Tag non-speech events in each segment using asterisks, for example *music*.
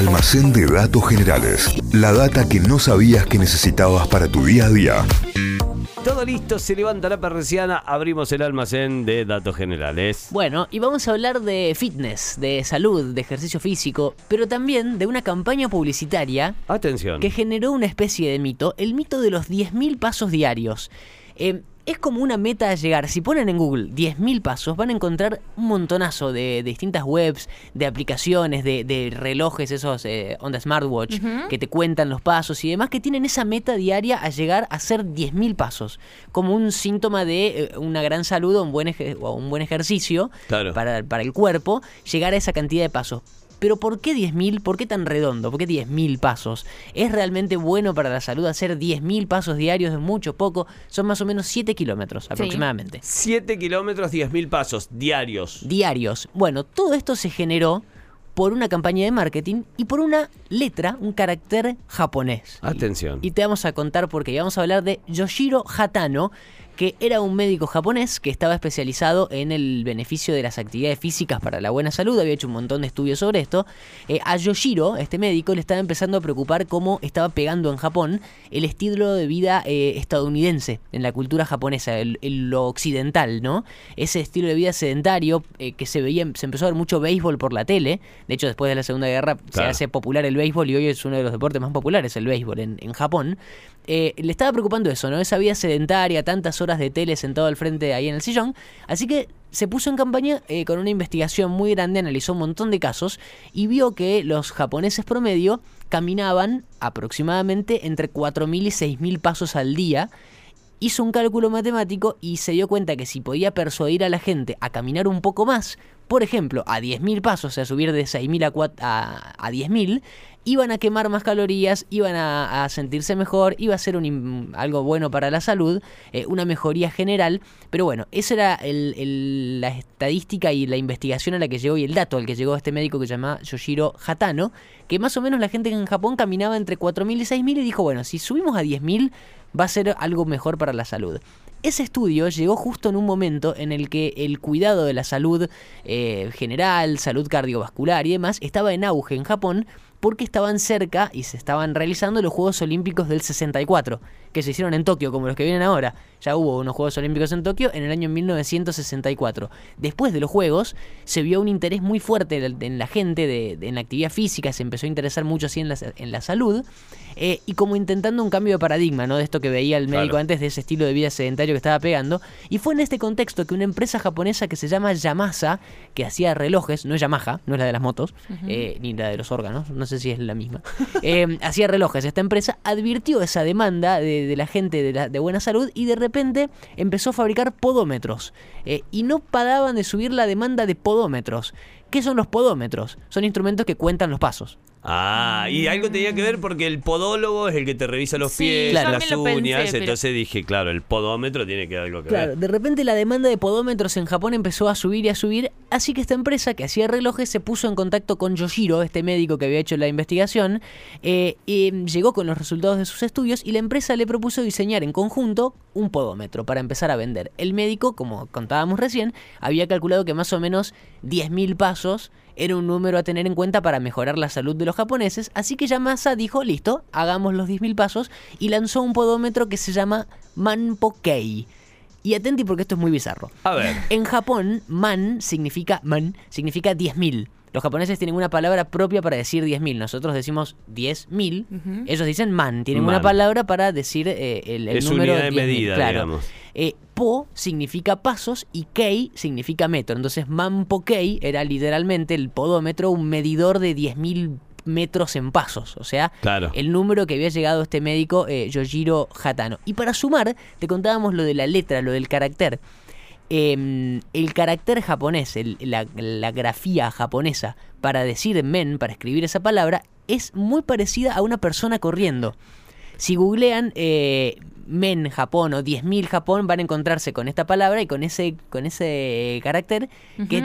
Almacén de datos generales. La data que no sabías que necesitabas para tu día a día. Todo listo, se levanta la persiana, abrimos el almacén de datos generales. Bueno, y vamos a hablar de fitness, de salud, de ejercicio físico, pero también de una campaña publicitaria Atención. que generó una especie de mito, el mito de los 10.000 pasos diarios. Eh, es como una meta a llegar. Si ponen en Google 10.000 pasos, van a encontrar un montonazo de, de distintas webs, de aplicaciones, de, de relojes, esos eh, on the smartwatch, que te cuentan los pasos y demás, que tienen esa meta diaria a llegar a hacer 10.000 pasos. Como un síntoma de eh, una gran salud o un buen, eje- o un buen ejercicio Claro. para, para el cuerpo, llegar a esa cantidad de pasos. Pero ¿por qué 10.000? ¿Por qué tan redondo? ¿Por qué 10.000 pasos? ¿Es realmente bueno para la salud hacer 10.000 pasos diarios? ¿Es mucho, poco? Son más o menos 7 kilómetros aproximadamente. 7 kilómetros, 10.000 pasos diarios. Diarios. Bueno, todo esto se generó por una campaña de marketing y por una letra, un carácter japonés. Atención. Y te vamos a contar porque vamos a hablar de Yoshiro Hatano, que era un médico japonés que estaba especializado en el beneficio de las actividades físicas para la buena salud, había hecho un montón de estudios sobre esto. Eh, a Yoshiro, este médico, le estaba empezando a preocupar cómo estaba pegando en Japón el estilo de vida eh, estadounidense en la cultura japonesa, el- el- lo occidental, ¿no? Ese estilo de vida sedentario eh, que se veía, se empezó a ver mucho béisbol por la tele. De hecho, después de la Segunda Guerra se hace popular el béisbol y hoy es uno de los deportes más populares, el béisbol en, en Japón. Le estaba preocupando eso, ¿no? Esa vida sedentaria, tantas horas de tele sentado al frente ahí en el sillón. Así que se puso en campaña eh, con una investigación muy grande, analizó un montón de casos y vio que los japoneses promedio caminaban aproximadamente entre 4.000 y 6.000 pasos al día hizo un cálculo matemático y se dio cuenta que si podía persuadir a la gente a caminar un poco más, por ejemplo, a 10.000 pasos, o sea, subir de 6.000 a, a, a 10.000, iban a quemar más calorías, iban a, a sentirse mejor, iba a ser un algo bueno para la salud, eh, una mejoría general, pero bueno, esa era el- la estadística y la investigación a la que llegó y el dato al que llegó este médico que se llama Yoshiro Hatano, que más o menos la gente en Japón caminaba entre 4.000 y 6.000 y dijo, bueno, si subimos a 10.000 va a ser algo mejor para la salud. Ese estudio llegó justo en un momento en el que el cuidado de la salud eh, general, salud cardiovascular y demás estaba en auge en Japón porque estaban cerca y se estaban realizando los Juegos Olímpicos del 64, que se hicieron en Tokio, como los que vienen ahora. Ya hubo unos Juegos Olímpicos en Tokio en el año 1964. Después de los Juegos, se vio un interés muy fuerte en la gente, de, de- en la actividad física, se empezó a interesar mucho así en la, en la salud, eh, y como intentando un cambio de paradigma, ¿no? De esto que veía el médico Claro. antes, de ese estilo de vida sedentario que estaba pegando. Y fue en este contexto que una empresa japonesa que se llama Yamasa, que hacía relojes, no es Yamaha, no es la de las motos, eh, ni la de los órganos, no sé si es la misma, *laughs* eh, hacía relojes. Esta empresa advirtió esa demanda de, de la gente de, la- de buena salud y de repente empezó a fabricar podómetros. eh, y no paraban de subir la demanda de podómetros. ¿Qué son los podómetros? Son instrumentos que cuentan los pasos. Ah, y algo tenía que ver porque el podólogo es el que te revisa los Sí, pies, Claro. las pensé, uñas. pero- Entonces dije, claro, el podómetro tiene que algo que Claro, ver. de repente la demanda de podómetros en Japón empezó a subir y a subir, así que esta empresa que hacía relojes se puso en contacto con Yoshiro, este médico que había hecho la investigación, eh, y llegó con los resultados de sus estudios y la empresa le propuso diseñar en conjunto un podómetro para empezar a vender. El médico, como contábamos recién, había calculado que más o menos 10.000 pasos era un número a tener en cuenta para mejorar la salud de los japoneses, así que Yamasa dijo, listo, hagamos los 10.000 pasos y lanzó un podómetro que se llama Manpokei. Y atenti porque esto es muy bizarro. A ver. En Japón, man significa man significa 10.000. Los japoneses tienen una palabra propia para decir 10.000. Nosotros decimos 10.000. Ellos dicen man. Tienen una Man. palabra para decir eh, el, el Es número unidad de 10.000, medida, claro. digamos. Eh, po significa pasos y kei significa metro. Entonces, manpo kei era literalmente el podómetro, un medidor de 10.000 metros en pasos. O sea, Claro. el número que había llegado este médico, eh, Yojiro Hatano. Y para sumar, te contábamos lo de la letra, lo del carácter. Em, el carácter japonés, el- la, la grafía japonesa para decir men, para escribir esa palabra, es muy parecida a una persona corriendo. Si googlean eh, men Japón o 10.000 Japón, van a encontrarse con esta palabra y con ese, con ese carácter que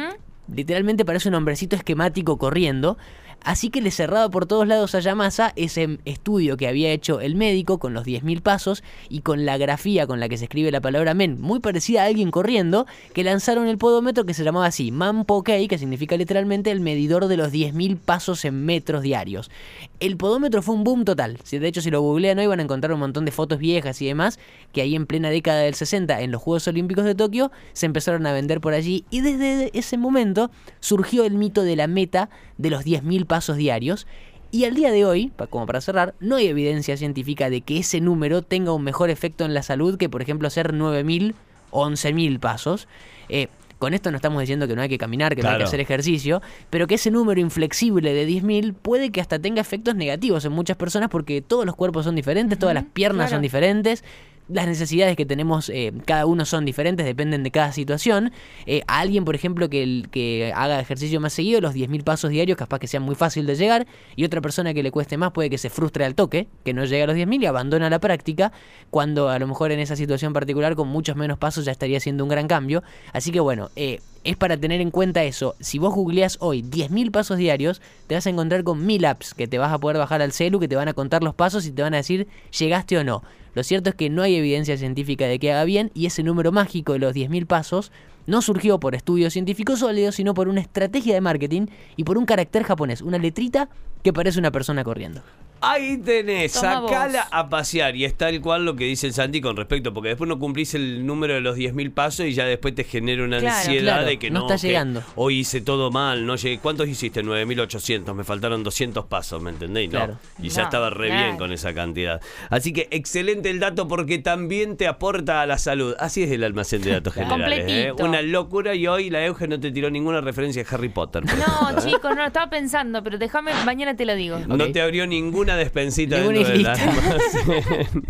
literalmente parece un hombrecito esquemático corriendo. Así que le cerraba por todos lados a Yamasa ese estudio que había hecho el médico con los 10.000 pasos y con la grafía con la que se escribe la palabra men, muy parecida a alguien corriendo, que lanzaron el podómetro que se llamaba así, Manpokei, que significa literalmente el medidor de los 10.000 pasos en metros diarios. El podómetro fue un boom total. De hecho, si lo googlean hoy van a encontrar un montón de fotos viejas y demás, que ahí en plena década del 60, en los Juegos Olímpicos de Tokio, se empezaron a vender por allí y desde ese momento surgió el mito de la meta de los 10.000 pasos diarios. Y al día de hoy, como para cerrar, no hay evidencia científica de que ese número tenga un mejor efecto en la salud que, por ejemplo, hacer 9.000 o 11.000 pasos. Eh, con esto no estamos diciendo que no hay que caminar, que no hay que hacer ejercicio, pero que ese número inflexible de 10.000 puede que hasta tenga efectos negativos en muchas personas porque todos los cuerpos son diferentes, todas las piernas son diferentes las necesidades que tenemos eh, cada uno son diferentes, dependen de cada situación. Eh, alguien, por ejemplo, que, que haga ejercicio más seguido, los 10.000 pasos diarios, capaz que sea muy fácil de llegar, y otra persona que le cueste más puede que se frustre al toque, que no llegue a los 10.000 y abandona la práctica, cuando a lo mejor en esa situación particular con muchos menos pasos ya estaría siendo un gran cambio. Así que bueno, eh, es para tener en cuenta eso. Si vos googleás hoy 10.000 pasos diarios, te vas a encontrar con 1000 apps que te vas a poder bajar al celu, que te van a contar los pasos y te van a decir llegaste o no. Lo cierto es que no hay evidencia científica de que haga bien y ese número mágico de los 10.000 pasos no surgió por estudios científicos sólidos, sino por una estrategia de marketing y por un carácter japonés, una letrita que parece una persona corriendo. Ahí tenés, sacala a pasear. Y es tal cual lo que dice el Santi con respecto, porque después no cumplís el número de los 10.000 pasos y ya después te genera una ansiedad de que no, no está llegando. Hoy hice todo mal, no llegué. ¿Cuántos hiciste? 9.800, me faltaron 200 pasos, ¿me entendéis? No. Y ya estaba re bien con esa cantidad. Así que excelente el dato porque también te aporta a la salud. Así es el almacén de datos generales. ¿eh? Una locura y hoy la Euge no te tiró ninguna referencia a Harry Potter. No, ¿eh? chicos, no lo estaba pensando, pero déjame, mañana te lo digo. No te abrió ninguna despensita dentro del almacén,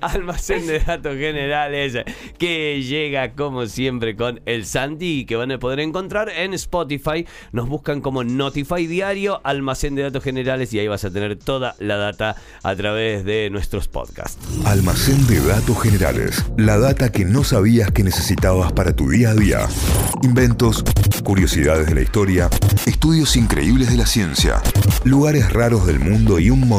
*laughs* almacén de datos generales que llega como siempre con el Santi y que van a poder encontrar en Spotify. Nos buscan como Notify Diario, almacén de datos generales y ahí vas a tener toda la data a través de nuestros podcasts. Almacén de datos generales, la data que no sabías que necesitabas para tu día a día. Inventos, curiosidades de la historia, estudios increíbles de la ciencia, lugares raros del mundo y un